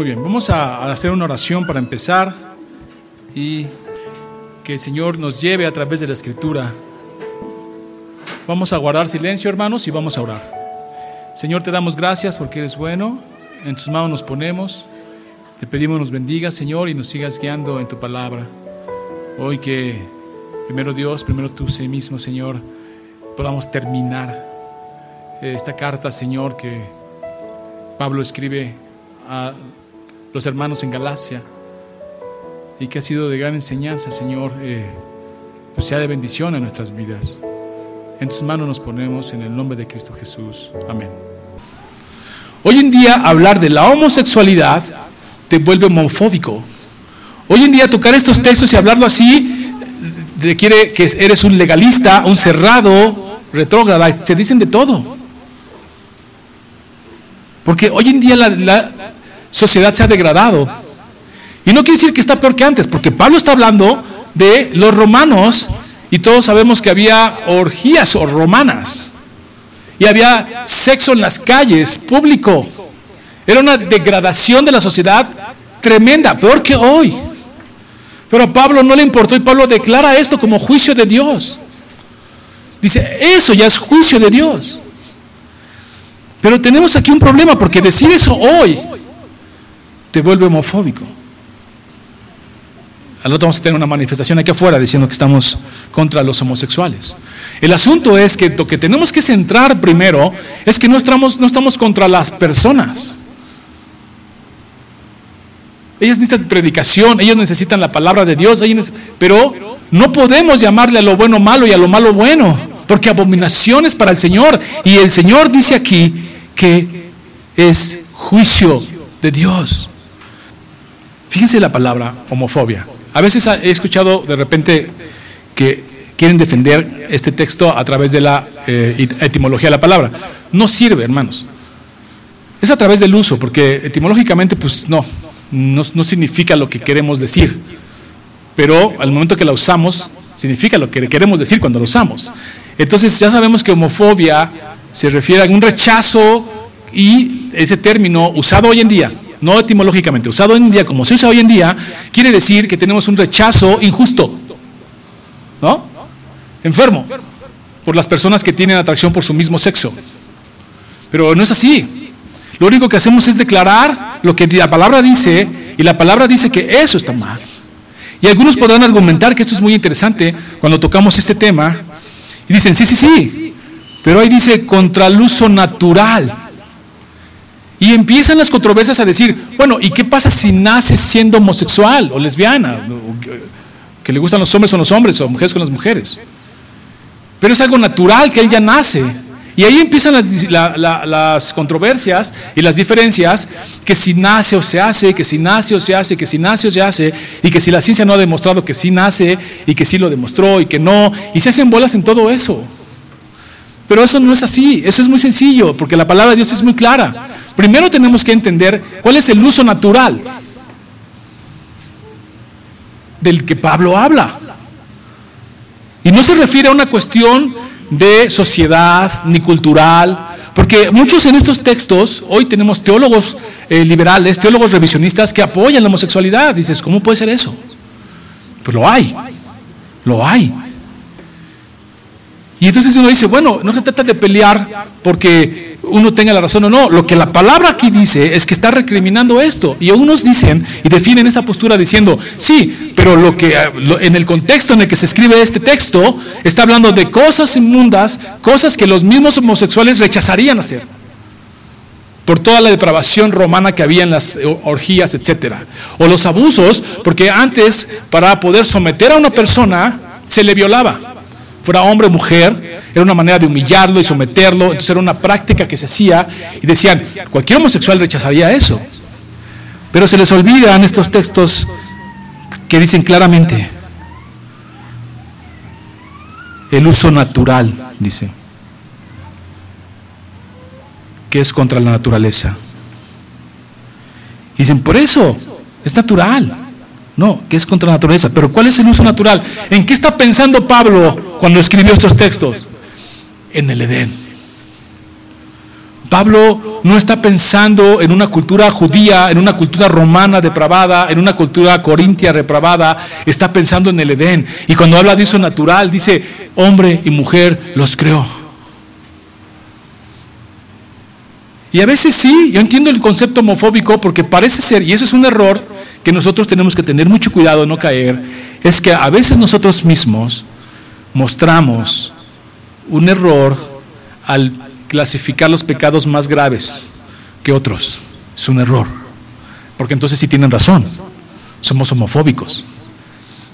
Muy bien, vamos a hacer una oración para empezar y que el Señor nos lleve a través de la Escritura. Vamos a guardar silencio, hermanos, y vamos a orar. Señor, te damos gracias porque eres bueno. En tus manos nos ponemos. Te pedimos nos bendigas, Señor, y nos sigas guiando en tu palabra. Hoy que primero Dios, primero tú sí mismo, Señor, podamos terminar esta carta, Señor, que Pablo escribe a los hermanos en Galacia y que ha sido de gran enseñanza, Señor, eh, pues sea de bendición en nuestras vidas. En tus manos nos ponemos en el nombre de Cristo Jesús. Amén. Hoy en día hablar de la homosexualidad te vuelve homofóbico. Hoy en día tocar estos textos y hablarlo así requiere que eres un legalista, un cerrado, retrógrada, se dicen de todo. Porque hoy en día la, sociedad se ha degradado. Y no quiere decir que está peor que antes, porque Pablo está hablando de los romanos y todos sabemos que había orgías o romanas. Y había sexo en las calles, público. Era una degradación de la sociedad tremenda, peor que hoy. Pero a Pablo no le importó y Pablo declara esto como juicio de Dios. Dice, eso ya es juicio de Dios. Pero tenemos aquí un problema porque decir eso hoy te vuelve homofóbico. Al otro vamos a tener una manifestación aquí afuera diciendo que estamos contra los homosexuales. El asunto es que lo que tenemos que centrar primero es que no estamos, no estamos contra las personas. Ellas necesitan predicación, ellos necesitan la palabra de Dios, pero no podemos llamarle a lo bueno malo y a lo malo bueno, porque abominaciones para el Señor. Y el Señor dice aquí que es juicio de Dios. Fíjense la palabra homofobia. A veces he escuchado de repente que quieren defender este texto a través de la eh, etimología de la palabra. No sirve, hermanos. Es a través del uso, porque etimológicamente, pues no, no, no significa lo que queremos decir. Pero al momento que la usamos, significa lo que queremos decir cuando la usamos. Entonces ya sabemos que homofobia se refiere a un rechazo y ese término usado hoy en día no etimológicamente, usado en día como se usa hoy en día, quiere decir que tenemos un rechazo injusto, ¿no? Enfermo, por las personas que tienen atracción por su mismo sexo. Pero no es así. Lo único que hacemos es declarar lo que la palabra dice y la palabra dice que eso está mal. Y algunos podrán argumentar que esto es muy interesante cuando tocamos este tema y dicen, sí, sí, sí, pero ahí dice contra el uso natural. Y empiezan las controversias a decir, bueno, ¿y qué pasa si nace siendo homosexual o lesbiana? Que le gustan los hombres con los hombres o mujeres con las mujeres. Pero es algo natural que él ya nace. Y ahí empiezan las, las, controversias y las diferencias, que si nace o se hace, que si nace o se hace, que si nace o se hace, y que si la ciencia no ha demostrado que sí nace, y que sí lo demostró, y que no, y se hacen bolas en todo eso. Pero eso no es así, eso es muy sencillo, porque la palabra de Dios es muy clara. Primero tenemos que entender cuál es el uso natural del que Pablo habla. Y no se refiere a una cuestión de sociedad ni cultural, porque muchos en estos textos, hoy tenemos teólogos eh, liberales, teólogos revisionistas que apoyan la homosexualidad. Dices, ¿cómo puede ser eso? Pues lo hay, lo hay. Y entonces uno dice, bueno, no se trata de pelear porque uno tenga la razón o no. Lo que la palabra aquí dice es que está recriminando esto. Y unos dicen y definen esa postura diciendo, sí, pero lo que en el contexto en el que se escribe este texto está hablando de cosas inmundas, cosas que los mismos homosexuales rechazarían hacer. Por toda la depravación romana que había en las orgías, etcétera. O los abusos, porque antes para poder someter a una persona se le violaba fuera hombre o mujer, era una manera de humillarlo y someterlo, entonces era una práctica que se hacía y decían, cualquier homosexual rechazaría eso. Pero se les olvidan estos textos que dicen claramente el uso natural, dice, que es contra la naturaleza. Dicen, por eso, es natural. No, que es contra la naturaleza. Pero ¿cuál es el uso natural? ¿En qué está pensando Pablo cuando escribió estos textos? En el Edén. Pablo no está pensando en una cultura judía, en una cultura romana depravada, en una cultura corintia depravada, está pensando en el Edén. Y cuando habla de eso natural, dice, hombre y mujer los creó. Y a veces sí, yo entiendo el concepto homofóbico porque parece ser, y eso es un error que nosotros tenemos que tener mucho cuidado de no caer, es que a veces nosotros mismos mostramos un error al clasificar los pecados más graves que otros. Es un error. Porque entonces sí tienen razón. Somos homofóbicos.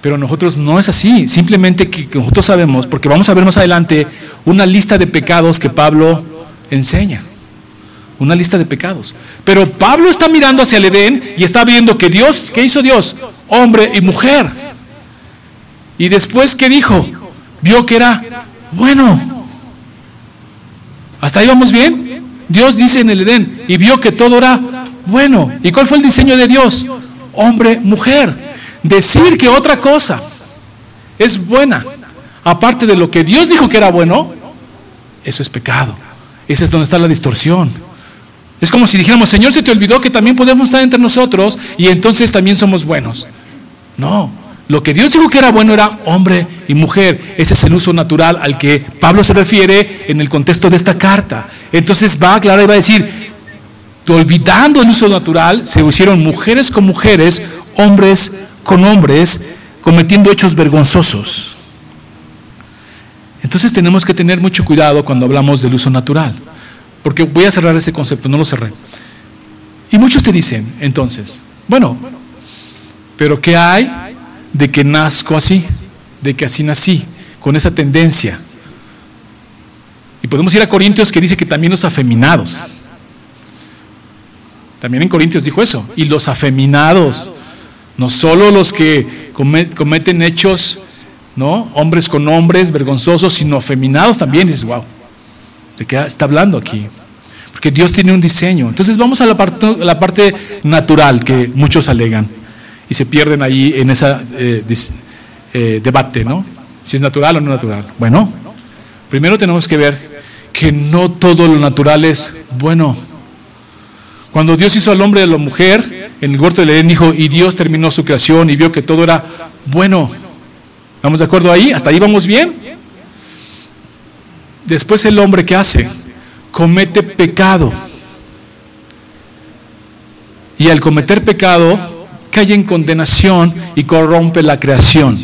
Pero nosotros no es así. Simplemente que nosotros sabemos, porque vamos a ver más adelante una lista de pecados que Pablo enseña. Una lista de pecados. Pero Pablo está mirando hacia el Edén y está viendo que Dios, ¿qué hizo Dios? Hombre y mujer. Y después, ¿qué dijo? Vio que era bueno. ¿Hasta ahí vamos bien? Dios dice en el Edén y vio que todo era bueno. ¿Y cuál fue el diseño de Dios? Hombre, mujer. Decir que otra cosa es buena, aparte de lo que Dios dijo que era bueno, eso es pecado. Ese es donde está la distorsión. Es como si dijéramos, Señor, se te olvidó que también podemos estar entre nosotros y entonces también somos buenos. No, lo que Dios dijo que era bueno era hombre y mujer. Ese es el uso natural al que Pablo se refiere en el contexto de esta carta. Entonces va a aclarar y va a decir, olvidando el uso natural, se hicieron mujeres con mujeres, hombres con hombres, cometiendo hechos vergonzosos. Entonces tenemos que tener mucho cuidado cuando hablamos del uso natural. Porque voy a cerrar ese concepto, no lo cerré. Y muchos te dicen, entonces, bueno, pero ¿qué hay de que nazco así, de que así nací, con esa tendencia. Y podemos ir a Corintios que dice que también los afeminados. También en Corintios dijo eso. Y los afeminados, no solo los que cometen hechos, ¿no? Hombres con hombres, vergonzosos, sino afeminados también. Dices, wow, ¿de qué está hablando aquí? Porque Dios tiene un diseño. Entonces vamos a la parte, la parte natural que muchos alegan y se pierden ahí en ese eh, eh, debate, ¿no? Si es natural o no natural. Bueno, primero tenemos que ver que no todo lo natural es bueno. Cuando Dios hizo al hombre y a la mujer, en el huerto de Edén dijo, y Dios terminó su creación y vio que todo era bueno. ¿Estamos de acuerdo ahí? ¿Hasta ahí vamos bien? Después el hombre, ¿qué hace? Comete pecado. Y al cometer pecado, cae en condenación y corrompe la creación.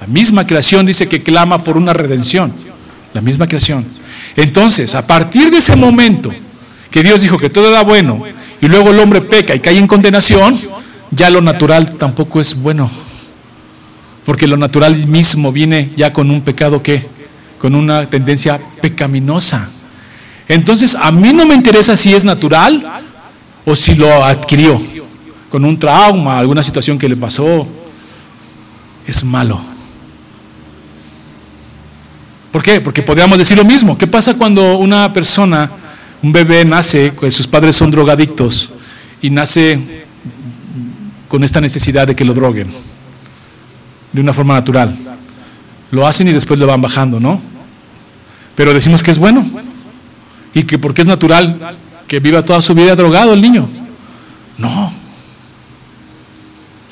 La misma creación dice que clama por una redención. La misma creación. Entonces, a partir de ese momento que Dios dijo que todo era bueno y luego el hombre peca y cae en condenación, ya lo natural tampoco es bueno. Porque lo natural mismo viene ya con un pecado que, con una tendencia pecaminosa. Entonces, a mí no me interesa si es natural o si lo adquirió con un trauma, alguna situación que le pasó, es malo. ¿Por qué? Porque podríamos decir lo mismo. ¿Qué pasa cuando una persona, un bebé nace, sus padres son drogadictos y nace con esta necesidad de que lo droguen? De una forma natural. Lo hacen y después lo van bajando, ¿no? Pero decimos que es bueno. Y que porque es natural que viva toda su vida drogado el niño. No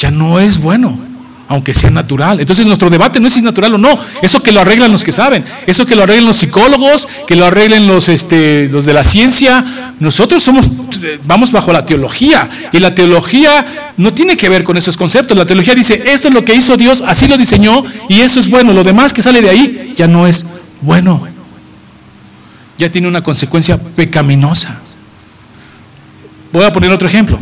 ya no es bueno, aunque sea natural. Entonces nuestro debate no es si es natural o no, eso que lo arreglan los que saben, eso que lo arreglan los psicólogos, que lo arreglen los, este, los de la ciencia. Nosotros somos, vamos bajo la teología y la teología no tiene que ver con esos conceptos. La teología dice, esto es lo que hizo Dios, así lo diseñó y eso es bueno. Lo demás que sale de ahí ya no es bueno. Ya tiene una consecuencia pecaminosa. Voy a poner otro ejemplo.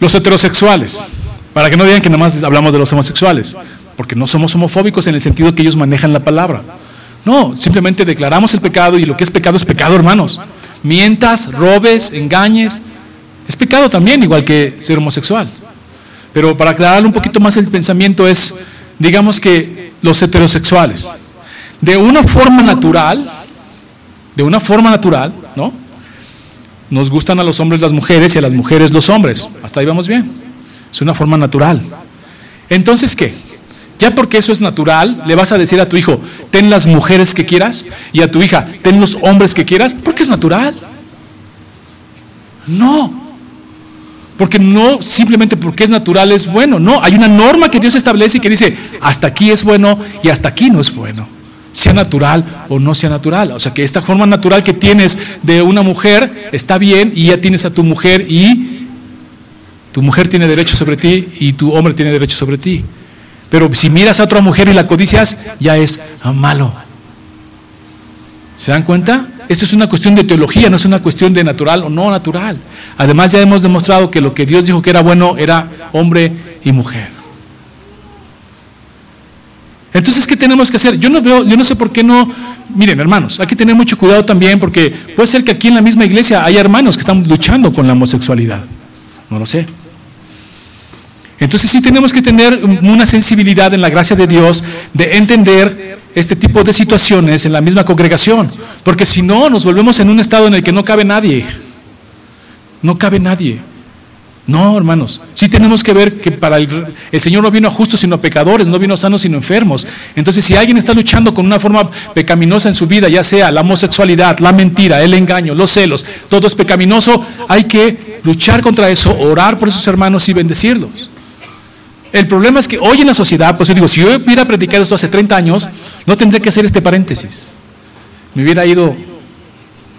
Los heterosexuales, para que no digan que nada más hablamos de los homosexuales, porque no somos homofóbicos en el sentido que ellos manejan la palabra. No, simplemente declaramos el pecado y lo que es pecado es pecado, hermanos. Mientas, robes, engañes, es pecado también, igual que ser homosexual. Pero para aclarar un poquito más el pensamiento es, digamos que los heterosexuales, de una forma natural, de una forma natural, ¿no? nos gustan a los hombres las mujeres y a las mujeres los hombres. Hasta ahí vamos bien. Es una forma natural. Entonces, ¿qué? ya porque eso es natural, le vas a decir a tu hijo, ten las mujeres que quieras, y a tu hija, ten los hombres que quieras, porque es natural. No. Porque no simplemente porque es natural es bueno. No, hay una norma que Dios establece que dice, hasta aquí es bueno y hasta aquí no es bueno. Sea natural o no sea natural. O sea que esta forma natural que tienes de una mujer está bien y ya tienes a tu mujer y tu mujer tiene derecho sobre ti y tu hombre tiene derecho sobre ti. Pero si miras a otra mujer y la codicias, ya es malo. ¿Se dan cuenta? Esto es una cuestión de teología, no es una cuestión de natural o no natural. Además ya hemos demostrado que lo que Dios dijo que era bueno era hombre y mujer. Entonces, ¿qué tenemos que hacer? Yo no veo, yo no sé por qué no. Miren, hermanos, hay que tener mucho cuidado también porque puede ser que aquí en la misma iglesia hay hermanos que están luchando con la homosexualidad. No lo sé. Entonces sí tenemos que tener una sensibilidad en la gracia de Dios de entender este tipo de situaciones en la misma congregación, porque si no nos volvemos en un estado en el que no cabe nadie. No cabe nadie. No, hermanos, sí tenemos que ver que para el, Señor no vino a justos sino a pecadores, no vino a sanos sino enfermos. Entonces, si alguien está luchando con una forma pecaminosa en su vida, ya sea la homosexualidad, la mentira, el engaño, los celos, todo es pecaminoso, hay que luchar contra eso, orar por esos hermanos y bendecirlos. El problema es que hoy en la sociedad, pues yo digo, si yo hubiera predicado esto hace 30 años, no tendría que hacer este paréntesis. Me hubiera ido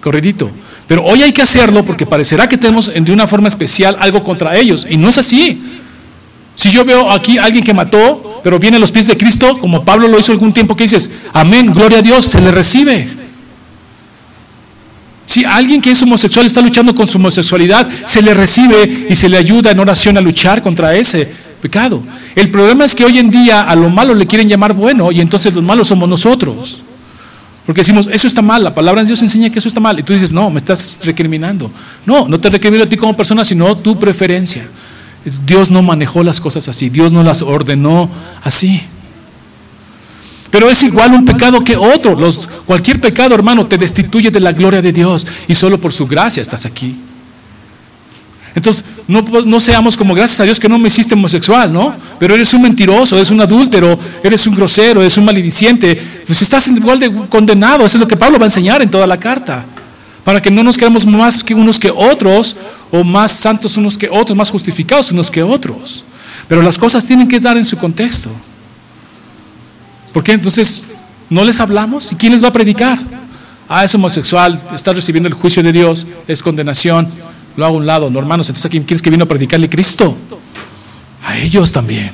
corridito. Pero hoy hay que hacerlo porque parecerá que tenemos de una forma especial algo contra ellos. Y no es así. Si yo veo aquí a alguien que mató, pero viene a los pies de Cristo, como Pablo lo hizo algún tiempo, que dices, amén, gloria a Dios, se le recibe. Si alguien que es homosexual está luchando con su homosexualidad, se le recibe y se le ayuda en oración a luchar contra ese pecado. El problema es que hoy en día a lo malo le quieren llamar bueno y entonces los malos somos nosotros. Porque decimos, eso está mal, la palabra de Dios enseña que eso está mal. Y tú dices, no, me estás recriminando. No, no te recrimino a ti como persona, sino tu preferencia. Dios no manejó las cosas así, Dios no las ordenó así. Pero es igual un pecado que otro. Los, cualquier pecado, hermano, te destituye de la gloria de Dios y solo por su gracia estás aquí. Entonces, no, seamos como gracias a Dios que no me hiciste homosexual, ¿no? Pero eres un mentiroso, eres un adúltero, eres un grosero, eres un malediciente. Pues estás igual de condenado. Eso es lo que Pablo va a enseñar en toda la carta. Para que no nos quedemos más que unos que otros, o más santos unos que otros, más justificados unos que otros. Pero las cosas tienen que dar en su contexto. ¿Por qué entonces no les hablamos? ¿Y quién les va a predicar? Ah, es homosexual, está recibiendo el juicio de Dios, es condenación lo hago a un lado. No, hermanos, entonces ¿a quién quieres que vino a predicarle Cristo? A ellos también.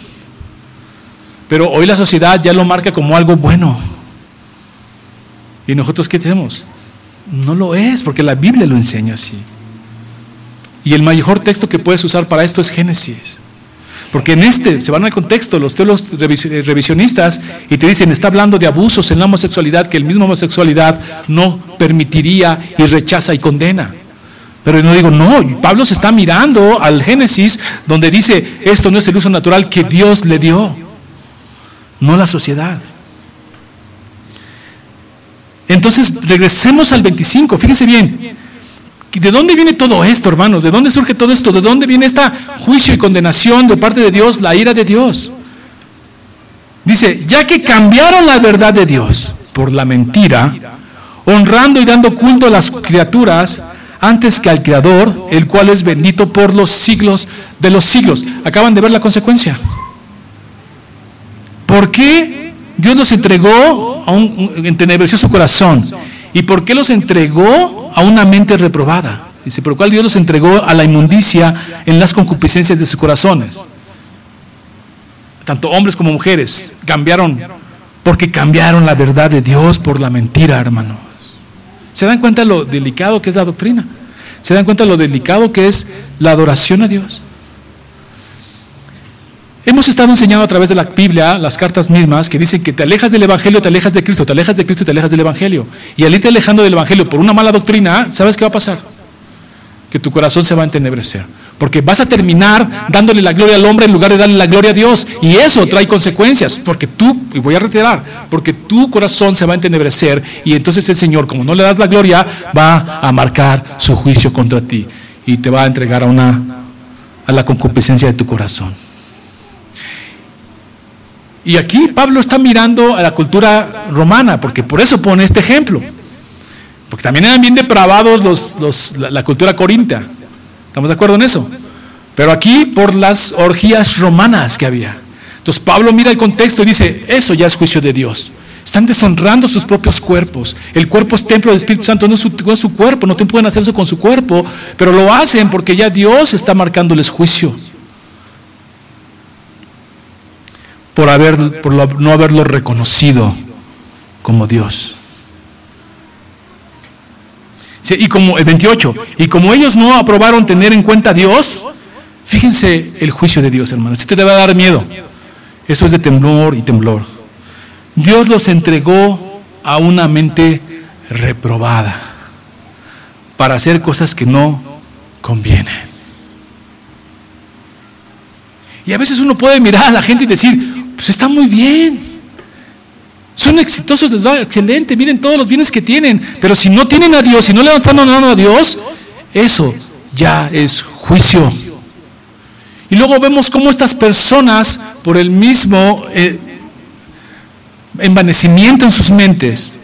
Pero hoy la sociedad ya lo marca como algo bueno. ¿Y nosotros qué hacemos? No lo es, porque la Biblia lo enseña así. Y el mejor texto que puedes usar para esto es Génesis. Porque en este, se van al contexto, los teólogos revisionistas y te dicen, está hablando de abusos en la homosexualidad que el mismo homosexualidad no permitiría y rechaza y condena. Pero no digo, no, Pablo se está mirando al Génesis donde dice, esto no es el uso natural que Dios le dio, no la sociedad. Entonces, regresemos al 25, fíjense bien, ¿de dónde viene todo esto, hermanos? ¿De dónde surge todo esto? ¿De dónde viene esta juicio y condenación de parte de Dios, la ira de Dios? Dice, ya que cambiaron la verdad de Dios por la mentira, honrando y dando culto a las criaturas, antes que al Creador, el cual es bendito por los siglos de los siglos. Acaban de ver la consecuencia. ¿Por qué Dios los entregó a un, entenebreció su corazón? ¿Y por qué los entregó a una mente reprobada? Dice, por lo cual Dios los entregó a la inmundicia en las concupiscencias de sus corazones. Tanto hombres como mujeres cambiaron, porque cambiaron la verdad de Dios por la mentira, hermano. ¿Se dan cuenta lo delicado que es la doctrina? ¿Se dan cuenta lo delicado que es la adoración a Dios? Hemos estado enseñando a través de la Biblia, las cartas mismas, que dicen que te alejas del Evangelio, te alejas de Cristo, te alejas de Cristo te alejas del Evangelio. Y al irte alejando del Evangelio por una mala doctrina, ¿sabes qué va a pasar? que tu corazón se va a entenebrecer. Porque vas a terminar dándole la gloria al hombre en lugar de darle la gloria a Dios. Y eso trae consecuencias. Porque tú, y voy a retirar, porque tu corazón se va a entenebrecer. Y entonces el Señor, como no le das la gloria, va a marcar su juicio contra ti. Y te va a entregar a, una, a la concupiscencia de tu corazón. Y aquí Pablo está mirando a la cultura romana, porque por eso pone este ejemplo. Porque también eran bien depravados los, la, la cultura corintia. ¿Estamos de acuerdo en eso? Pero aquí por las orgías romanas que había. Entonces Pablo mira el contexto y dice, eso ya es juicio de Dios. Están deshonrando sus propios cuerpos. El cuerpo es templo del Espíritu Santo, no es, su, cuerpo, no pueden hacer eso con su cuerpo, pero lo hacen porque ya Dios está marcándoles juicio. Por, haber, por no haberlo reconocido como Dios. Y como el 28, y como ellos no aprobaron tener en cuenta a Dios, fíjense el juicio de Dios, hermanos. Esto te va a dar miedo. Eso es de temblor y temblor. Dios los entregó a una mente reprobada para hacer cosas que no convienen. Y a veces uno puede mirar a la gente y decir, pues está muy bien. Son exitosos, les va excelente, miren todos los bienes que tienen. Pero si no tienen a Dios, si no levantan la mano a Dios, eso ya es juicio. Y luego vemos cómo estas personas, por el mismo eh, envanecimiento en sus mentes,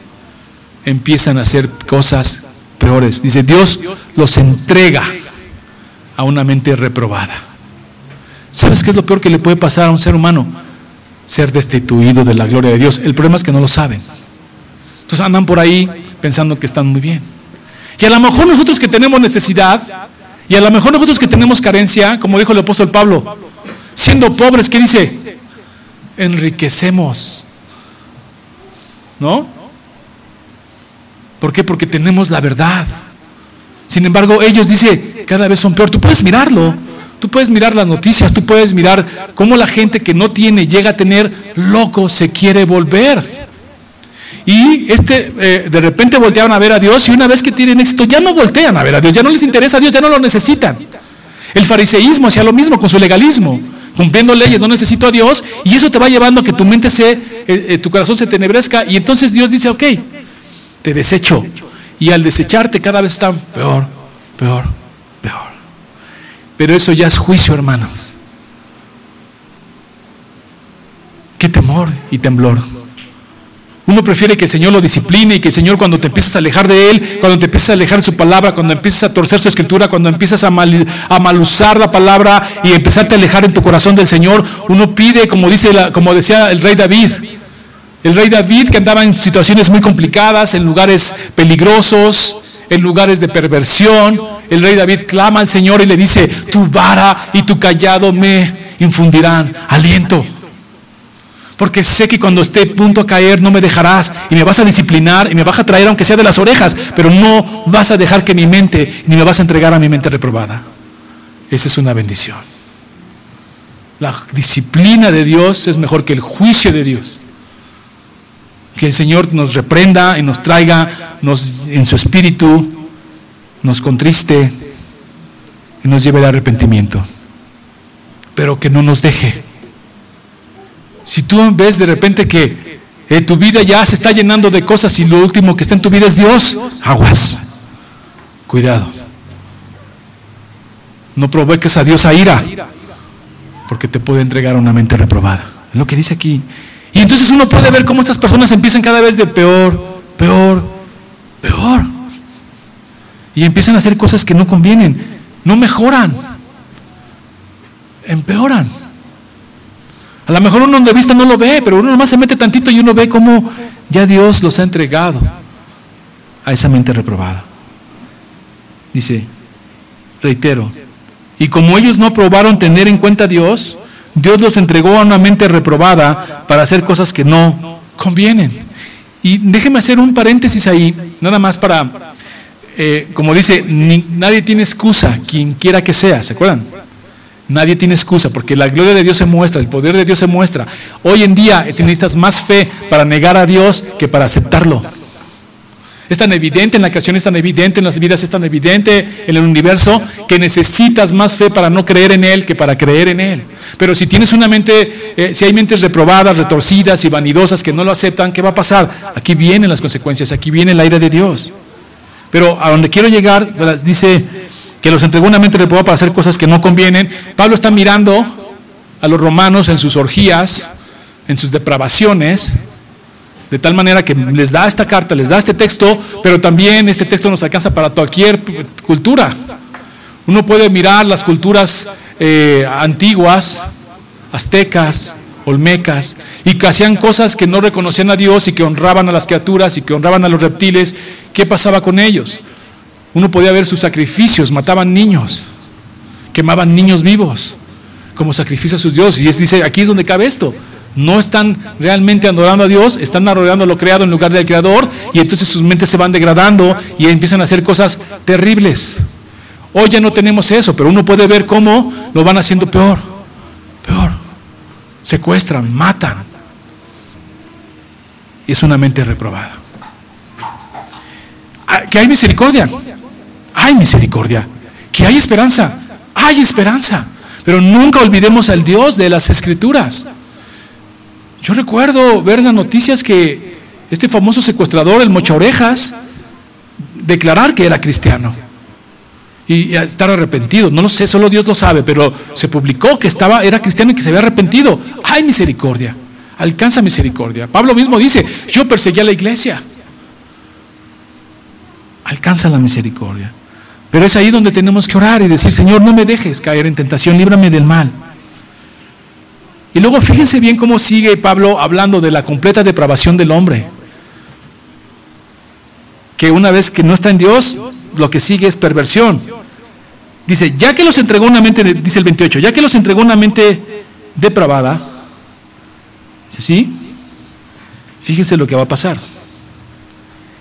empiezan a hacer cosas peores. Dice, Dios los entrega a una mente reprobada. ¿Sabes qué es lo peor que le puede pasar a un ser humano? Ser destituido de la gloria de Dios. El problema es que no lo saben. Entonces andan por ahí pensando que están muy bien. Y a lo mejor nosotros que tenemos necesidad, y a lo mejor nosotros que tenemos carencia, como dijo el apóstol Pablo, siendo pobres, ¿qué dice? Enriquecemos ¿No? ¿Por qué? Porque tenemos la verdad. Sin embargo, ellos dice, cada vez son peor. Tú puedes mirarlo. Tú puedes mirar las noticias, tú puedes mirar cómo la gente que no tiene llega a tener loco se quiere volver. Y este, eh, de repente volteaban a ver a Dios y una vez que tienen éxito ya no voltean a ver a Dios, ya no les interesa a Dios, ya no lo necesitan. El fariseísmo hacía lo mismo con su legalismo cumpliendo leyes, no necesito a Dios, y eso te va llevando a que tu mente se, eh, eh, tu corazón se tenebrezca, y entonces Dios dice, ok, te desecho. Y al desecharte cada vez está peor, peor. Pero eso ya es juicio, hermanos. Qué temor y temblor. Uno prefiere que el Señor lo discipline y que el Señor cuando te empiezas a alejar de Él, cuando te empiezas a alejar de su palabra, cuando empiezas a torcer su escritura, cuando empiezas a, mal, la palabra y empezarte a alejar en tu corazón del Señor, uno pide, como, dice la, como decía el rey David, el rey David que andaba en situaciones muy complicadas, en lugares peligrosos, en lugares de perversión, el rey David clama al Señor y le dice, tu vara y tu callado me infundirán aliento porque sé que cuando esté punto a caer no me dejarás y me vas a disciplinar y me vas a traer aunque sea de las orejas, pero no vas a dejar que mi mente, ni me vas a entregar a mi mente reprobada. Esa es una bendición. La disciplina de Dios es mejor que el juicio de Dios. Que el Señor nos reprenda y nos traiga en su espíritu, nos contriste y nos lleve al arrepentimiento. Pero que no nos deje si tú ves de repente que eh, tu vida ya se está llenando de cosas y lo último que está en tu vida es Dios, aguas. Cuidado. No provoques a Dios a ira, porque te puede entregar una mente reprobada. Es lo que dice aquí. Y entonces uno puede ver cómo estas personas empiezan cada vez de peor, peor, peor. Y empiezan a hacer cosas que no convienen, no mejoran, empeoran. A lo mejor uno de vista no lo ve, pero uno nomás se mete tantito y uno ve cómo ya Dios los ha entregado a esa mente reprobada. Dice, reitero, y como ellos no aprobaron tener en cuenta a Dios, Dios los entregó a una mente reprobada para hacer cosas que no convienen. Y déjeme hacer un paréntesis ahí, nada más para, eh, como dice, nadie tiene excusa, quien quiera que sea, ¿se acuerdan? Nadie tiene excusa porque la gloria de Dios se muestra, el poder de Dios se muestra. Hoy en día necesitas más fe para negar a Dios que para aceptarlo. Es tan evidente en la creación, es tan evidente en las vidas, es tan evidente en el universo que necesitas más fe para no creer en Él que para creer en Él. Pero si tienes una mente, eh, si hay mentes reprobadas, retorcidas y vanidosas que no lo aceptan, ¿qué va a pasar? Aquí vienen las consecuencias, aquí viene el aire de Dios. Pero a donde quiero llegar, dice que los entregó una mente reprobada para hacer cosas que no convienen. Pablo está mirando a los romanos en sus orgías, en sus depravaciones, de tal manera que les da esta carta, les da este texto, pero también este texto nos alcanza para cualquier cultura. Uno puede mirar las culturas eh, antiguas, aztecas, olmecas, y que hacían cosas que no reconocían a Dios y que honraban a las criaturas y que honraban a los reptiles. ¿Qué pasaba con ellos? Uno podía ver sus sacrificios, mataban niños, quemaban niños vivos como sacrificio a sus dioses. Y es, dice, aquí es donde cabe esto. No están realmente adorando a Dios, están adorando a lo creado en lugar del creador y entonces sus mentes se van degradando y empiezan a hacer cosas terribles. Hoy ya no tenemos eso, pero uno puede ver cómo lo van haciendo peor, peor. Secuestran, matan. Es una mente reprobada. Ah, que hay misericordia. Hay misericordia. Que hay esperanza. Hay esperanza. Pero nunca olvidemos al Dios de las Escrituras. Yo recuerdo ver las noticias que este famoso secuestrador, el Mocha Orejas, declarar que era cristiano y estar arrepentido. No lo sé, solo Dios lo sabe, pero se publicó que estaba, era cristiano y que se había arrepentido. Hay misericordia, alcanza misericordia. Pablo mismo dice, yo perseguí a la iglesia. Alcanza la misericordia. Pero es ahí donde tenemos que orar y decir, Señor, no me dejes caer en tentación, líbrame del mal. Y luego fíjense bien cómo sigue Pablo hablando de la completa depravación del hombre. Que una vez que no está en Dios, lo que sigue es perversión. Dice, ya que los entregó una mente, dice el 28, ya que los entregó una mente depravada, ¿sí? Fíjense lo que va a pasar.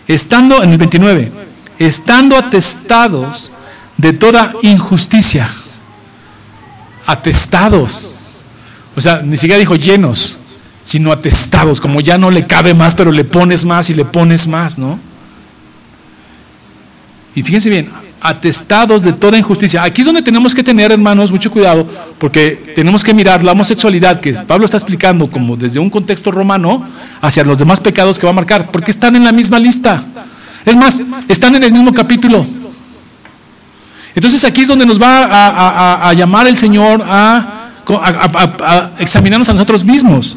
Estando, en el 29, estando atestados de toda injusticia, atestados, o sea, ni siquiera dijo llenos, sino atestados, como ya no le cabe más, pero le pones más y le pones más, ¿no? Y fíjense bien, atestados de toda injusticia. Aquí es donde tenemos que tener, hermanos, mucho cuidado, porque tenemos que mirar la homosexualidad, que Pablo está explicando como desde un contexto romano, hacia los demás pecados que va a marcar, porque están en la misma lista. Es más, están en el mismo capítulo. Entonces aquí es donde nos va a llamar el Señor a a, examinarnos a nosotros mismos.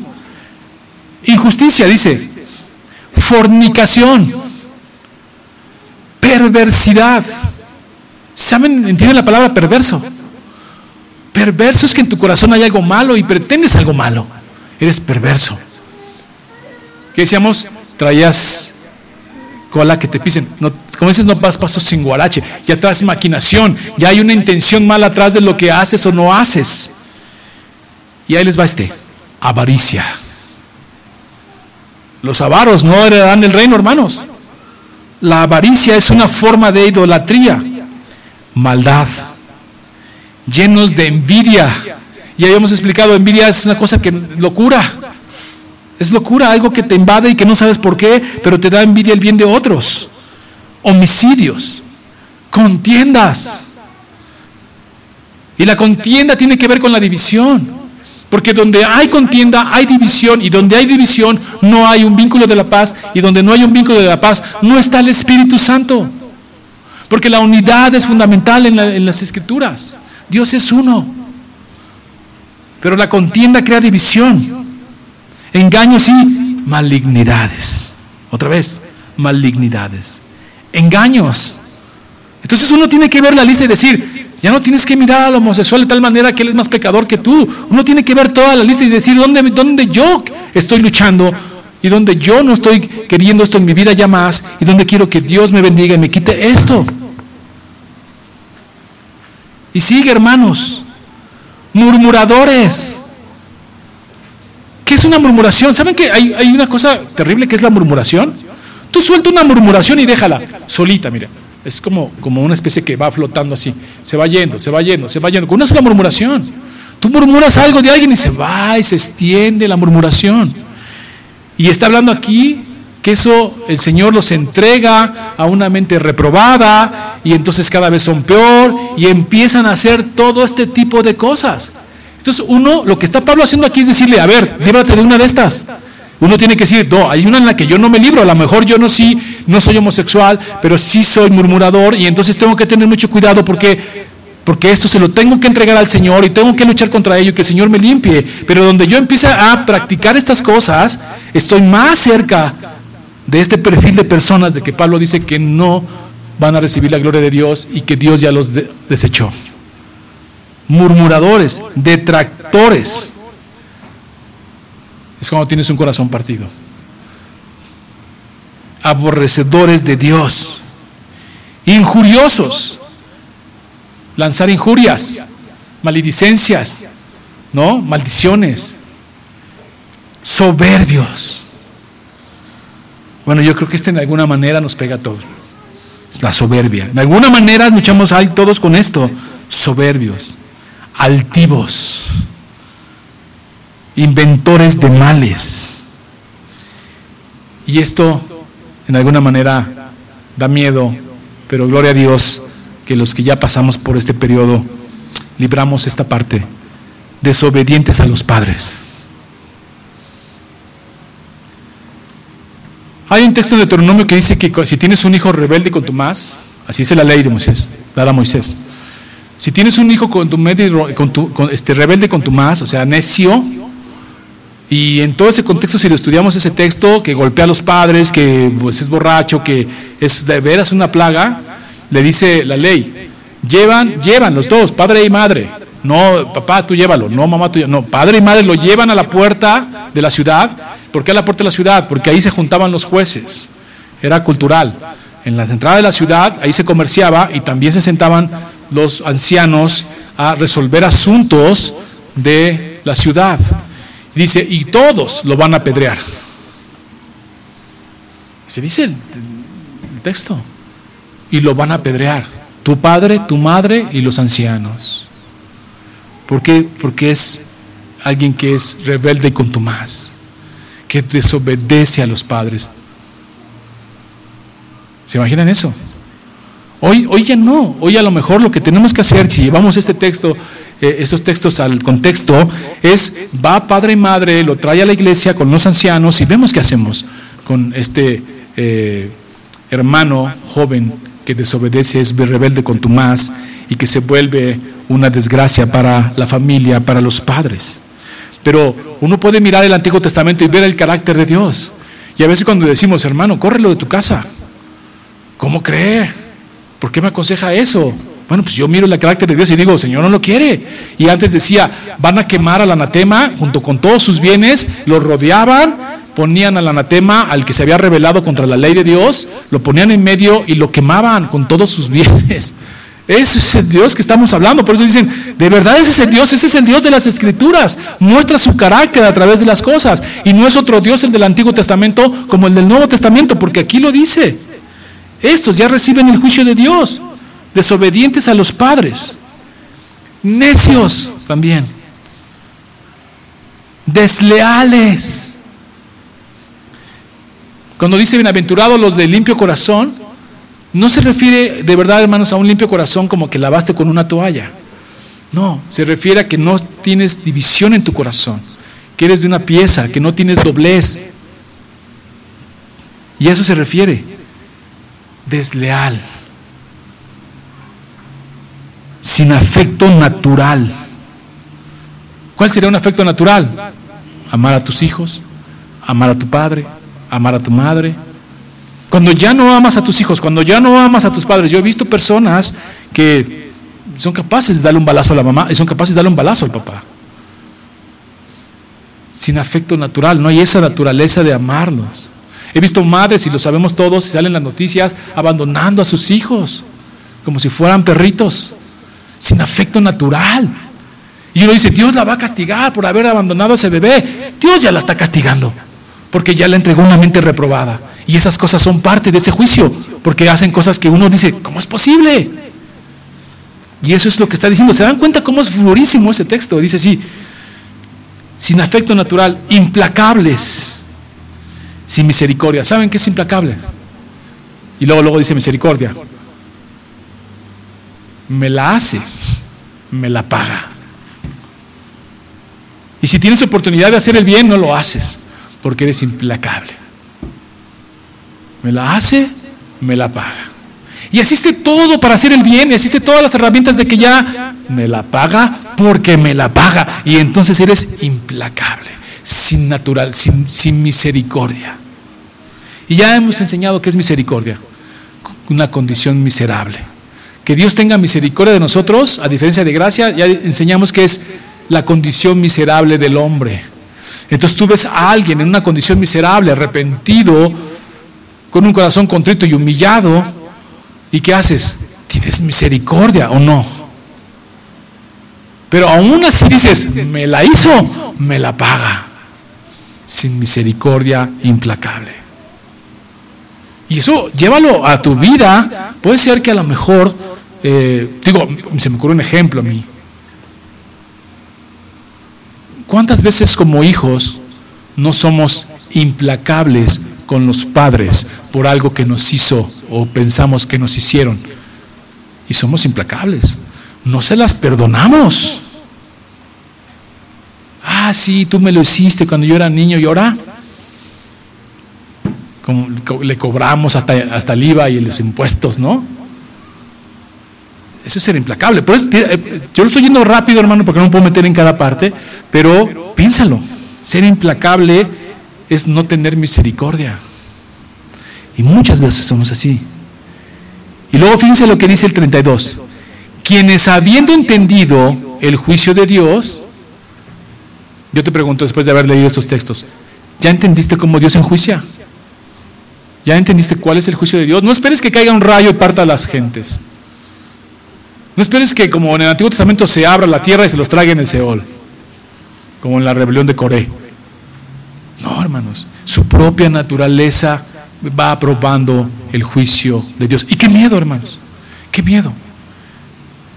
Injusticia, dice. Fornicación. Perversidad. ¿Saben? ¿Entienden la palabra perverso? Perverso es que en tu corazón hay algo malo y pretendes algo malo. Eres perverso. ¿Qué decíamos? Traías cola que te pisen. No, como dices, no vas pasos sin guarache. Ya traes maquinación. Ya hay una intención mala atrás de lo que haces o no haces. Y ahí les va este, avaricia. Los avaros no heredan el reino, hermanos. La avaricia es una forma de idolatría, maldad, llenos de envidia. Y habíamos explicado, envidia es una cosa que locura. Es locura, algo que te invade y que no sabes por qué, pero te da envidia el bien de otros. Homicidios, contiendas. Y la contienda tiene que ver con la división. Porque donde hay contienda hay división y donde hay división no hay un vínculo de la paz y donde no hay un vínculo de la paz no está el Espíritu Santo. Porque la unidad es fundamental en, las escrituras. Dios es uno. Pero la contienda crea división, engaños y malignidades. Otra vez, malignidades. Engaños. Entonces uno tiene que ver la lista y decir, ya no tienes que mirar al homosexual de tal manera que él es más pecador que tú. Uno tiene que ver toda la lista y decir dónde, dónde yo estoy luchando y dónde yo no estoy queriendo esto en mi vida ya más y dónde quiero que Dios me bendiga y me quite esto. Y sigue, hermanos, murmuradores. ¿Qué es una murmuración? ¿Saben que hay, hay una cosa terrible que es la murmuración? Tú suelta una murmuración y déjala solita, mira. Es como, como una especie que va flotando así. Se va yendo, se va yendo, se va yendo. Con una murmuración. Tú murmuras algo de alguien y se va y se extiende la murmuración. Y está hablando aquí que eso el Señor los entrega a una mente reprobada y entonces cada vez son peor y empiezan a hacer todo este tipo de cosas. Entonces uno, lo que está Pablo haciendo aquí es decirle, a ver, líbrate de una de estas. Uno tiene que decir, no, hay una en la que yo no me libro, a lo mejor yo no sí, no soy homosexual, pero sí soy murmurador y entonces tengo que tener mucho cuidado porque porque esto se lo tengo que entregar al Señor y tengo que luchar contra ello y que el Señor me limpie. Pero donde yo empiece a practicar estas cosas, estoy más cerca de este perfil de personas de que Pablo dice que no van a recibir la gloria de Dios y que Dios ya los desechó. Murmuradores, detractores. Es como tienes un corazón partido. Aborrecedores de Dios. Injuriosos lanzar injurias, maledicencias, ¿no? Maldiciones, soberbios. Bueno, yo creo que este en alguna manera nos pega a todos. La soberbia. De alguna manera luchamos ahí todos con esto. Soberbios, altivos, inventores de males. Y esto en alguna manera da miedo, pero gloria a Dios que los que ya pasamos por este periodo libramos esta parte, desobedientes a los padres. Hay un texto de Deuteronomio que dice que si tienes un hijo rebelde con tu más, así es la ley de Moisés, dada Moisés. Si tienes un hijo con tu, con tu este, rebelde con tu más, o sea, necio, y en todo ese contexto, si lo estudiamos ese texto, que golpea a los padres, que pues, es borracho, que es de veras una plaga, le dice la ley, llevan, llevan los dos, padre y madre. No, papá, tú llévalo, no, mamá, tú No, padre y madre lo llevan a la puerta de la ciudad. ¿Por qué a la puerta de la ciudad? Porque ahí se juntaban los jueces. Era cultural. En la entrada de la ciudad, ahí se comerciaba y también se sentaban los ancianos a resolver asuntos de la ciudad. dice, y todos lo van a apedrear. Se dice el texto y lo van a apedrear. Tu padre, tu madre y los ancianos. ¿Por qué? Porque es alguien que es rebelde y contumaz, que desobedece a los padres. ¿Se imaginan eso? Hoy, hoy ya no, hoy a lo mejor lo que tenemos que hacer, si llevamos este texto, eh, estos textos al contexto, es va padre y madre, lo trae a la iglesia con los ancianos y vemos qué hacemos con este eh, hermano joven que desobedece, es rebelde con tu más y que se vuelve una desgracia para la familia, para los padres. Pero uno puede mirar el Antiguo Testamento y ver el carácter de Dios. Y a veces cuando decimos, hermano, córrelo de tu casa, ¿cómo cree? ¿Por qué me aconseja eso? Bueno, pues yo miro el carácter de Dios y digo, Señor no lo quiere. Y antes decía, van a quemar al anatema junto con todos sus bienes, lo rodeaban ponían al anatema, al que se había rebelado contra la ley de Dios, lo ponían en medio y lo quemaban con todos sus bienes. Ese es el Dios que estamos hablando. Por eso dicen, de verdad ese es el Dios, ese es el Dios de las Escrituras. Muestra su carácter a través de las cosas. Y no es otro Dios el del Antiguo Testamento como el del Nuevo Testamento, porque aquí lo dice. Estos ya reciben el juicio de Dios, desobedientes a los padres, necios también, desleales cuando dice bienaventurados los de limpio corazón, no se refiere de verdad, hermanos, a un limpio corazón como que lavaste con una toalla. No, se refiere a que no tienes división en tu corazón, que eres de una pieza, que no tienes doblez. Y a eso se refiere. Desleal. Sin afecto natural. ¿Cuál sería un afecto natural? Amar a tus hijos, amar a tu padre, amar a tu madre. Cuando ya no amas a tus hijos, cuando ya no amas a tus padres, yo he visto personas que son capaces de darle un balazo a la mamá y son capaces de darle un balazo al papá. Sin afecto natural, no hay esa naturaleza de amarlos. He visto madres, y lo sabemos todos, y salen las noticias, abandonando a sus hijos, como si fueran perritos, sin afecto natural. Y uno dice, Dios la va a castigar por haber abandonado a ese bebé. Dios ya la está castigando porque ya le entregó una mente reprobada. Y esas cosas son parte de ese juicio, porque hacen cosas que uno dice, ¿cómo es posible? Y eso es lo que está diciendo. ¿Se dan cuenta cómo es florísimo ese texto? Dice así, sin afecto natural, implacables, sin misericordia. ¿Saben qué es implacable? Y luego, luego dice misericordia. Me la hace, me la paga. Y si tienes oportunidad de hacer el bien, no lo haces porque eres implacable. Me la hace, me la paga. Y asiste todo para hacer el bien, y asiste todas las herramientas de que ya me la paga porque me la paga. Y entonces eres implacable, sin natural, sin, sin misericordia. Y ya hemos enseñado que es misericordia, una condición miserable. Que Dios tenga misericordia de nosotros, a diferencia de gracia, ya enseñamos que es la condición miserable del hombre. Entonces tú ves a alguien en una condición miserable, arrepentido, con un corazón contrito y humillado, ¿y qué haces? ¿Tienes misericordia o no? Pero aún así dices, me la hizo, me la paga, sin misericordia implacable. Y eso llévalo a tu vida. Puede ser que a lo mejor, eh, digo, se me ocurre un ejemplo a mí. ¿Cuántas veces como hijos no somos implacables con los padres por algo que nos hizo o pensamos que nos hicieron? Y somos implacables. No se las perdonamos. Ah, sí, tú me lo hiciste cuando yo era niño y ahora le cobramos hasta, hasta el IVA y los impuestos, ¿no? Eso es ser implacable. Yo lo estoy yendo rápido, hermano, porque no me puedo meter en cada parte, pero piénsalo. Ser implacable es no tener misericordia. Y muchas veces somos así. Y luego fíjense lo que dice el 32. Quienes habiendo entendido el juicio de Dios, yo te pregunto después de haber leído estos textos, ¿ya entendiste cómo Dios enjuicia? ¿Ya entendiste cuál es el juicio de Dios? No esperes que caiga un rayo y parta a las gentes. No esperes que como en el Antiguo Testamento se abra la tierra y se los trague en el Seol, como en la rebelión de Coré. No, hermanos, su propia naturaleza va aprobando el juicio de Dios. Y qué miedo, hermanos, qué miedo.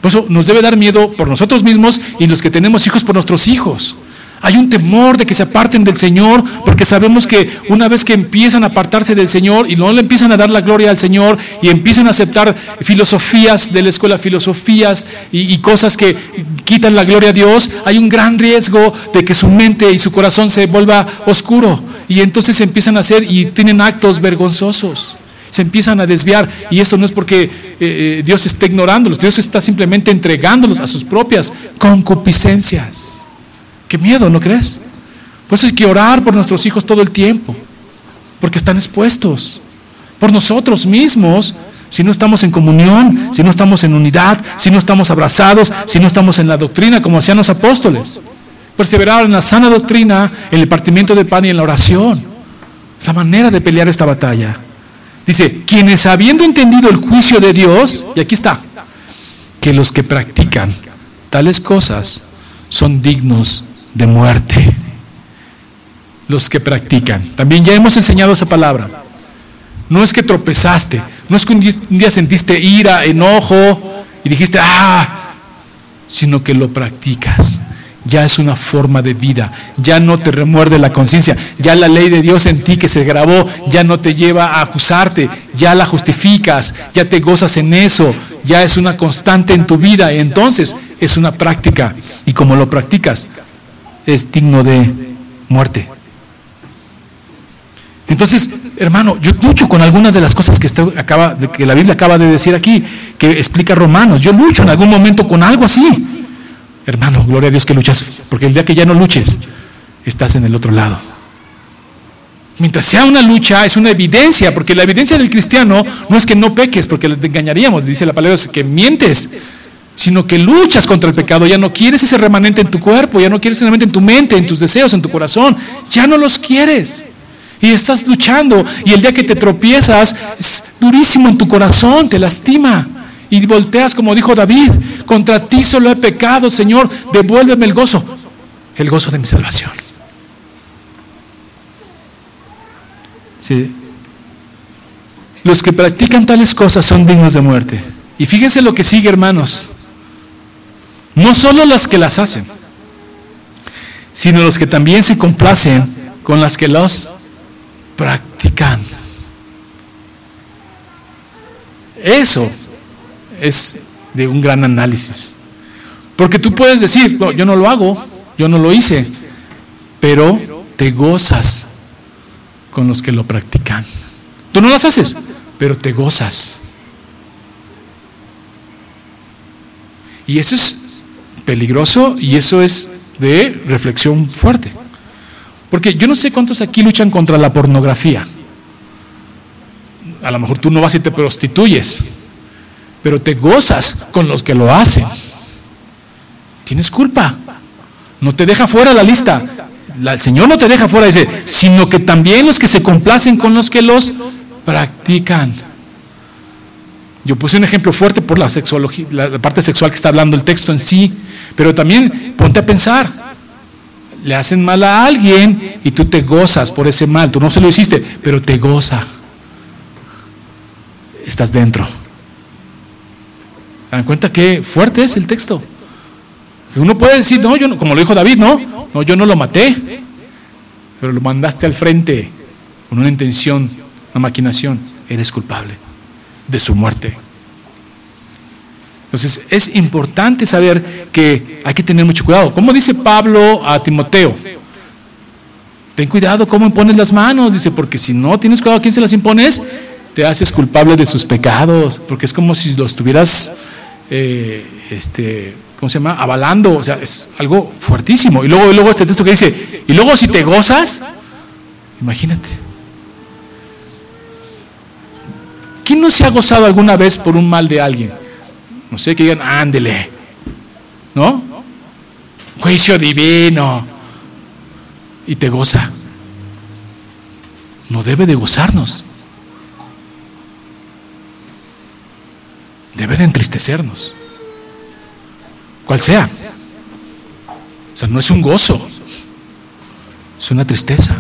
Por eso nos debe dar miedo por nosotros mismos y los que tenemos hijos por nuestros hijos. Hay un temor de que se aparten del Señor, porque sabemos que una vez que empiezan a apartarse del Señor y no le empiezan a dar la gloria al Señor y empiezan a aceptar filosofías de la escuela, filosofías y, cosas que quitan la gloria a Dios, hay un gran riesgo de que su mente y su corazón se vuelva oscuro y entonces empiezan a hacer y tienen actos vergonzosos se empiezan a desviar. Y eso no es porque eh, eh, Dios esté ignorándolos, Dios está simplemente entregándolos a sus propias concupiscencias. Qué miedo, ¿no crees? Por eso hay que orar por nuestros hijos todo el tiempo, porque están expuestos. Por nosotros mismos, si no estamos en comunión, si no estamos en unidad, si no estamos abrazados, si no estamos en la doctrina como hacían los apóstoles. Perseverar en la sana doctrina, en el partimiento de pan y en la oración. Es la manera de pelear esta batalla. Dice, quienes habiendo entendido el juicio de Dios, y aquí está, que los que practican tales cosas son dignos de muerte. Los que practican. También ya hemos enseñado esa palabra. No es que tropezaste, no es que un día, sentiste ira, enojo y dijiste, ah, sino que lo practicas. Ya es una forma de vida, ya no te remuerde la conciencia, ya la ley de Dios en ti que se grabó ya no te lleva a acusarte, ya la justificas, ya te gozas en eso, ya es una constante en tu vida, entonces es una práctica. Y como lo practicas, es digno de muerte. Entonces, hermano, yo lucho con algunas de las cosas que, acaba, que la Biblia acaba de decir aquí, que explica Romanos. Yo lucho en algún momento con algo así. Hermano, gloria a Dios que luchas, porque el día que ya no luches, estás en el otro lado. Mientras sea una lucha, es una evidencia, porque la evidencia del cristiano no es que no peques, porque te engañaríamos, dice la palabra, es que mientes sino que luchas contra el pecado. Ya no quieres ese remanente en tu cuerpo, ya no quieres ese remanente en tu mente, en tus deseos, en tu corazón. Ya no los quieres. Y estás luchando y el día que te tropiezas es durísimo en tu corazón, te lastima. Y volteas como dijo David, contra ti solo he pecado, Señor, devuélveme el gozo, el gozo de mi salvación. Sí. Los que practican tales cosas son dignos de muerte. Y fíjense lo que sigue, hermanos. No solo las que las hacen, sino los que también se complacen con las que los practican. Eso es de un gran análisis. Porque tú puedes decir, yo no lo hago, yo no lo hice, pero te gozas con los que lo practican. Tú no las haces, pero te gozas. Y eso es peligroso y eso es de reflexión fuerte. Porque yo no sé cuántos aquí luchan contra la pornografía. A lo mejor tú no vas y te prostituyes, pero te gozas con los que lo hacen. Tienes culpa. No te deja fuera la lista. el Señor no te deja fuera, dice, sino que también los que se complacen con los que los practican. Yo puse un ejemplo fuerte por la sexología, la parte sexual que está hablando el texto en sí, pero también ponte a pensar. Le hacen mal a alguien y tú te gozas por ese mal. Tú no se lo hiciste, pero te goza. Estás dentro. Dan cuenta qué fuerte es el texto. Uno puede decir, no, yo no, como lo dijo David, no, no, yo no lo maté, pero lo mandaste al frente con una intención, una maquinación. Eres culpable de su muerte. Entonces es importante saber que hay que tener mucho cuidado. Como dice Pablo a Timoteo, ten cuidado cómo impones las manos, dice, porque si no tienes cuidado a quién se las impones, te haces culpable de sus pecados, porque es como si los tuvieras, eh, este, ¿cómo se llama? Avalando, o sea, es algo fuertísimo. Y luego, y luego este texto que dice, y luego si te gozas, imagínate. ¿Quién no se ha gozado alguna vez por un mal de alguien? No sé, que digan, ándele. ¿No? Juicio divino. Y te goza. No debe de gozarnos. Debe de entristecernos. Cual sea. O sea, no es un gozo. Es una tristeza.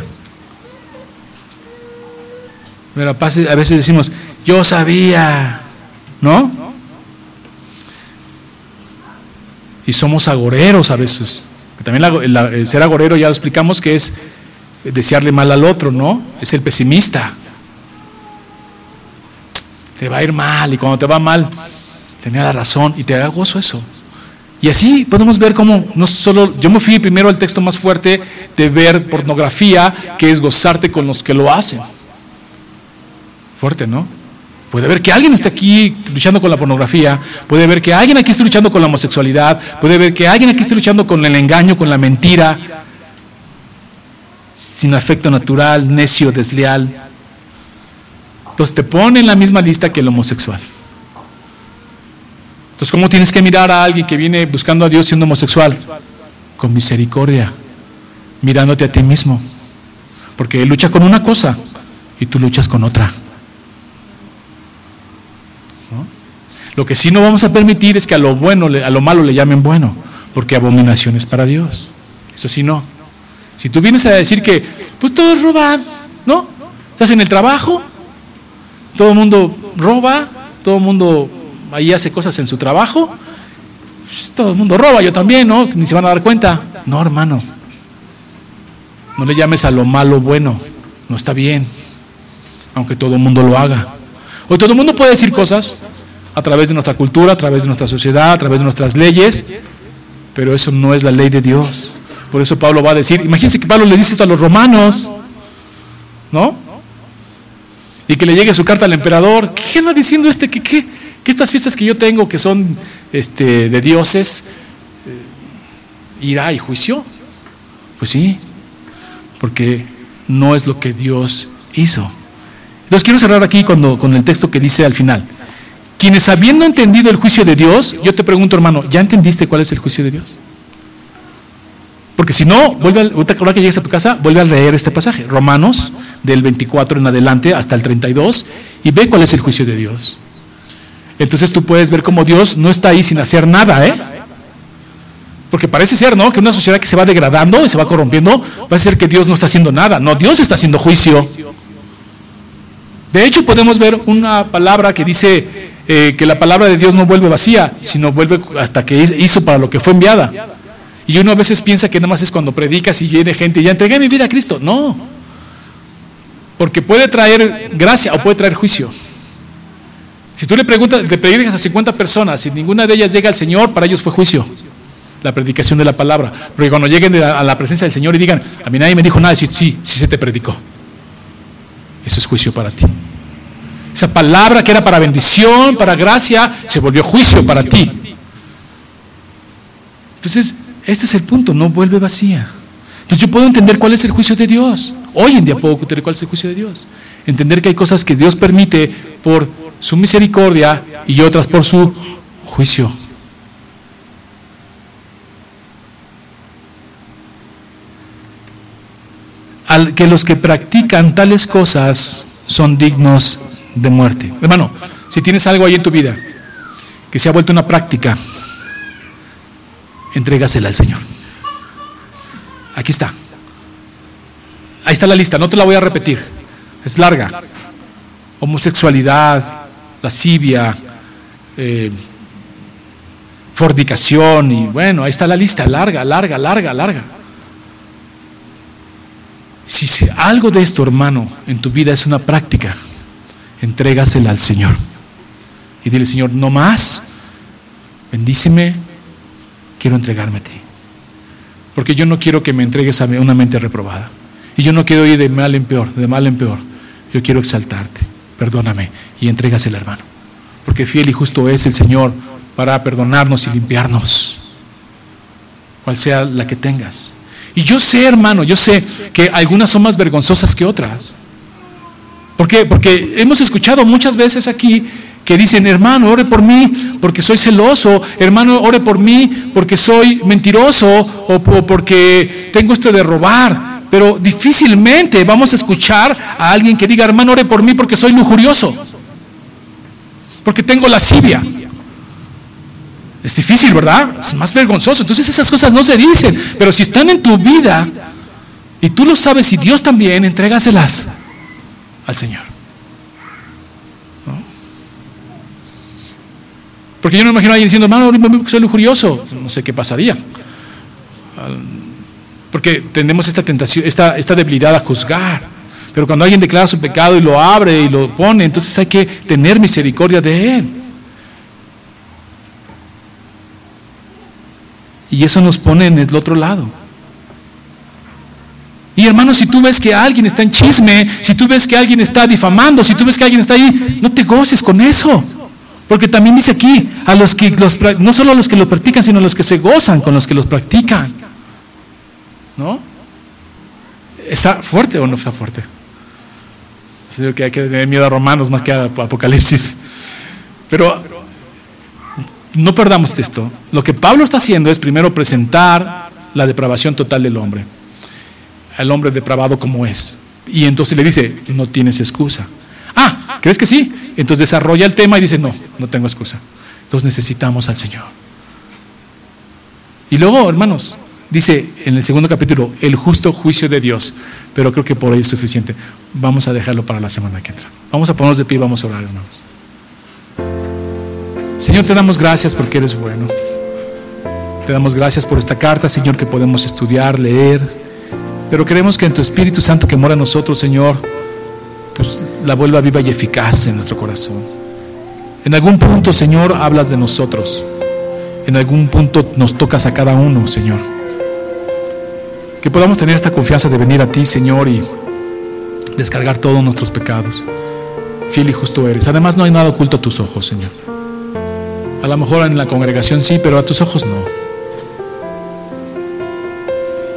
Pero a veces decimos, yo sabía, ¿no? Y somos agoreros a veces. También el ser agorero ya lo explicamos que es desearle mal al otro, ¿no? Es el pesimista. Te va a ir mal y cuando te va mal, tenía la razón y te da gozo eso. Y así podemos ver cómo no solo, yo me fui primero al texto más fuerte de ver pornografía, que es gozarte con los que lo hacen. Fuerte, ¿no? Puede ver que alguien esté aquí luchando con la pornografía, puede ver que alguien aquí esté luchando con la homosexualidad, puede ver que alguien aquí esté luchando con el engaño, con la mentira, sin afecto natural, necio, desleal. Entonces te pone en la misma lista que el homosexual. Entonces, ¿cómo tienes que mirar a alguien que viene buscando a Dios siendo homosexual? Con misericordia, mirándote a ti mismo. Porque él lucha con una cosa y tú luchas con otra. Lo que sí no vamos a permitir es que a lo bueno, a lo malo le llamen bueno, porque abominación es para Dios. Eso sí no. Si tú vienes a decir que, pues todos roban, ¿no? Estás en el trabajo, todo el mundo roba, todo el mundo ahí hace cosas en su trabajo, pues todo el mundo roba, yo también, ¿no? Ni se van a dar cuenta. No, hermano. No le llames a lo malo bueno, no está bien, aunque todo el mundo lo haga. Hoy todo el mundo puede decir cosas, a través de nuestra cultura, a través de nuestra sociedad, a través de nuestras leyes, pero eso no es la ley de Dios. Por eso Pablo va a decir, imagínense que Pablo le dice esto a los romanos, ¿no? Y que le llegue su carta al emperador, ¿qué anda diciendo este? ¿Que, qué, que estas fiestas que yo tengo, que son este, de dioses, eh, irá y juicio? Pues sí, porque no es lo que Dios hizo. Entonces quiero cerrar aquí cuando, con el texto que dice al final. Quienes habiendo entendido el juicio de Dios, yo te pregunto hermano, ¿ya entendiste cuál es el juicio de Dios? Porque si no, vuelve a, ahora que llegues a tu casa, vuelve a leer este pasaje, Romanos, del 24 en adelante hasta el 32, y ve cuál es el juicio de Dios. Entonces tú puedes ver cómo Dios no está ahí sin hacer nada, ¿eh? Porque parece ser, ¿no? Que una sociedad que se va degradando y se va corrompiendo, va a ser que Dios no está haciendo nada. No, Dios está haciendo juicio. De hecho, podemos ver una palabra que dice eh, que la palabra de Dios no vuelve vacía, sino vuelve hasta que hizo para lo que fue enviada. Y uno a veces piensa que nada más es cuando predicas y viene gente y ya entregué mi vida a Cristo. No. Porque puede traer gracia o puede traer juicio. Si tú le preguntas, le predicas a 50 personas y ninguna de ellas llega al Señor, para ellos fue juicio. La predicación de la palabra. Porque cuando lleguen a la presencia del Señor y digan, a mí nadie me dijo nada, decir, sí, sí se te predicó. Eso es juicio para ti. Esa palabra que era para bendición, para gracia, se volvió juicio para ti. Entonces, este es el punto, no vuelve vacía. Entonces yo puedo entender cuál es el juicio de Dios. Hoy en día puedo entender cuál es el juicio de Dios. Entender que hay cosas que Dios permite por su misericordia y otras por su juicio. Al que los que practican tales cosas son dignos de muerte. Hermano, si tienes algo ahí en tu vida que se ha vuelto una práctica, entrégasela al Señor. Aquí está. Ahí está la lista, no te la voy a repetir. Es larga. Homosexualidad, lascivia, eh, fornicación y bueno, ahí está la lista, larga, larga, larga, larga. Si algo de esto, hermano, en tu vida es una práctica, entrégasela al Señor. Y dile, Señor, no más, bendíceme, quiero entregarme a ti. Porque yo no quiero que me entregues a una mente reprobada. Y yo no quiero ir de mal en peor, de mal en peor. Yo quiero exaltarte. Perdóname y entrégasela, hermano. Porque fiel y justo es el Señor para perdonarnos y limpiarnos. Cual sea la que tengas. Y yo sé, hermano, yo sé que algunas son más vergonzosas que otras. ¿Por qué? Porque hemos escuchado muchas veces aquí que dicen, hermano, ore por mí porque soy celoso, hermano, ore por mí porque soy mentiroso o, porque tengo esto de robar. Pero difícilmente vamos a escuchar a alguien que diga, hermano, ore por mí porque soy lujurioso, porque tengo lascivia. Es difícil, ¿verdad? Es más vergonzoso. Entonces esas cosas no se dicen, pero si están en tu vida y tú lo sabes y Dios también, entrégaselas al Señor. Porque yo no me imagino a alguien diciendo, hermano, soy lujurioso. No sé qué pasaría. Porque tenemos esta tentación, esta, esta debilidad a juzgar. Pero cuando alguien declara su pecado y lo abre y lo pone, entonces hay que tener misericordia de él. Y eso nos pone en el otro lado. Y hermano, si tú ves que alguien está en chisme, si tú ves que alguien está difamando, si tú ves que alguien está ahí, no te goces con eso. Porque también dice aquí, a los que los, no solo a los que lo practican, sino a los que se gozan con los que los practican. ¿No? ¿Está fuerte o no está fuerte? Yo que hay que tener miedo a Romanos más que a Apocalipsis. Pero no perdamos esto. Lo que Pablo está haciendo es primero presentar la depravación total del hombre. Al hombre depravado como es. Y entonces le dice, no tienes excusa. Ah, ¿crees que sí? Entonces desarrolla el tema y dice, no, no tengo excusa. Entonces necesitamos al Señor. Y luego, hermanos, dice en el segundo capítulo, el justo juicio de Dios. Pero creo que por ahí es suficiente. Vamos a dejarlo para la semana que entra. Vamos a ponernos de pie y vamos a orar, hermanos. Señor, te damos gracias porque eres bueno. Te damos gracias por esta carta, Señor, que podemos estudiar, leer. Pero queremos que en tu Espíritu Santo que mora en nosotros, Señor, pues la vuelva viva y eficaz en nuestro corazón. En algún punto, Señor, hablas de nosotros. En algún punto nos tocas a cada uno, Señor. Que podamos tener esta confianza de venir a ti, Señor, y descargar todos nuestros pecados. Fiel y justo eres. Además, no hay nada oculto a tus ojos, Señor. A lo mejor en la congregación sí, pero a tus ojos no.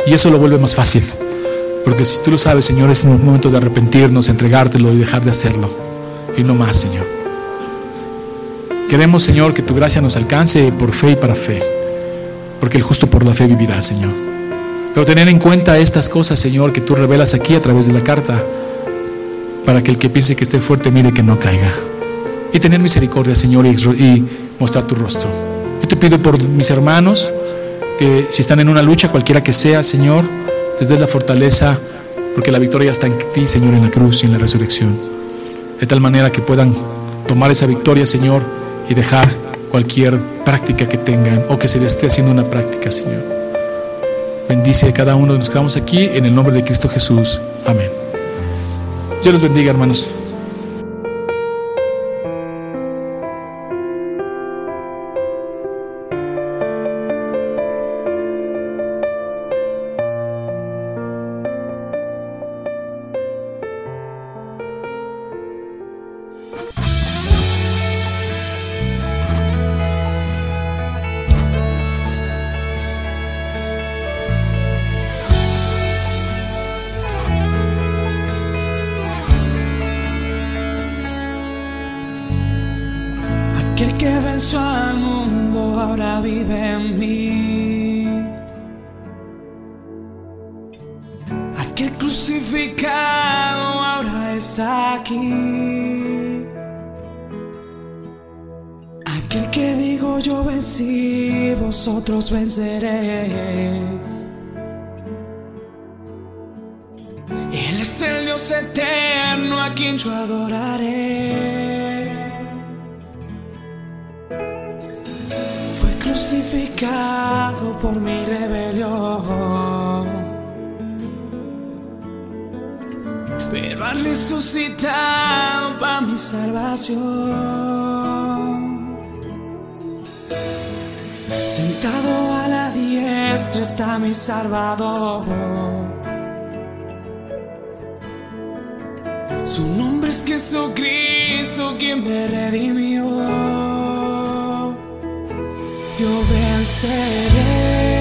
Y eso lo vuelve más fácil. Porque si tú lo sabes, Señor, es un momento de arrepentirnos, entregártelo y dejar de hacerlo. Y no más, Señor. Queremos, Señor, que tu gracia nos alcance por fe y para fe. Porque el justo por la fe vivirá, Señor. Pero tener en cuenta estas cosas, Señor, que tú revelas aquí a través de la carta, para que el que piense que esté fuerte mire que no caiga. Y tener misericordia, Señor, y mostrar tu rostro. Yo te pido por mis hermanos, si están en una lucha, cualquiera que sea, Señor, les des la fortaleza, porque la victoria está en ti, Señor, en la cruz y en la resurrección. De tal manera que puedan tomar esa victoria, Señor, y dejar cualquier práctica que tengan o que se les esté haciendo una práctica, Señor. Bendice a cada uno de los que estamos aquí en el nombre de Cristo Jesús. Amén. Dios los bendiga, hermanos. Aquel que digo yo vencí, vosotros venceréis. Él es el Dios eterno a quien yo adoraré. Fue crucificado por mi rebelión. Pero ha resucitado para mi salvación. Sentado a la diestra está mi Salvador. Su nombre es Jesucristo quien me redimió. Yo venceré.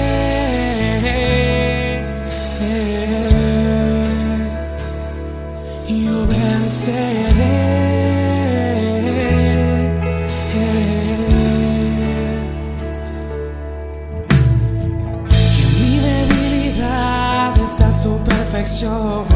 Su perfección.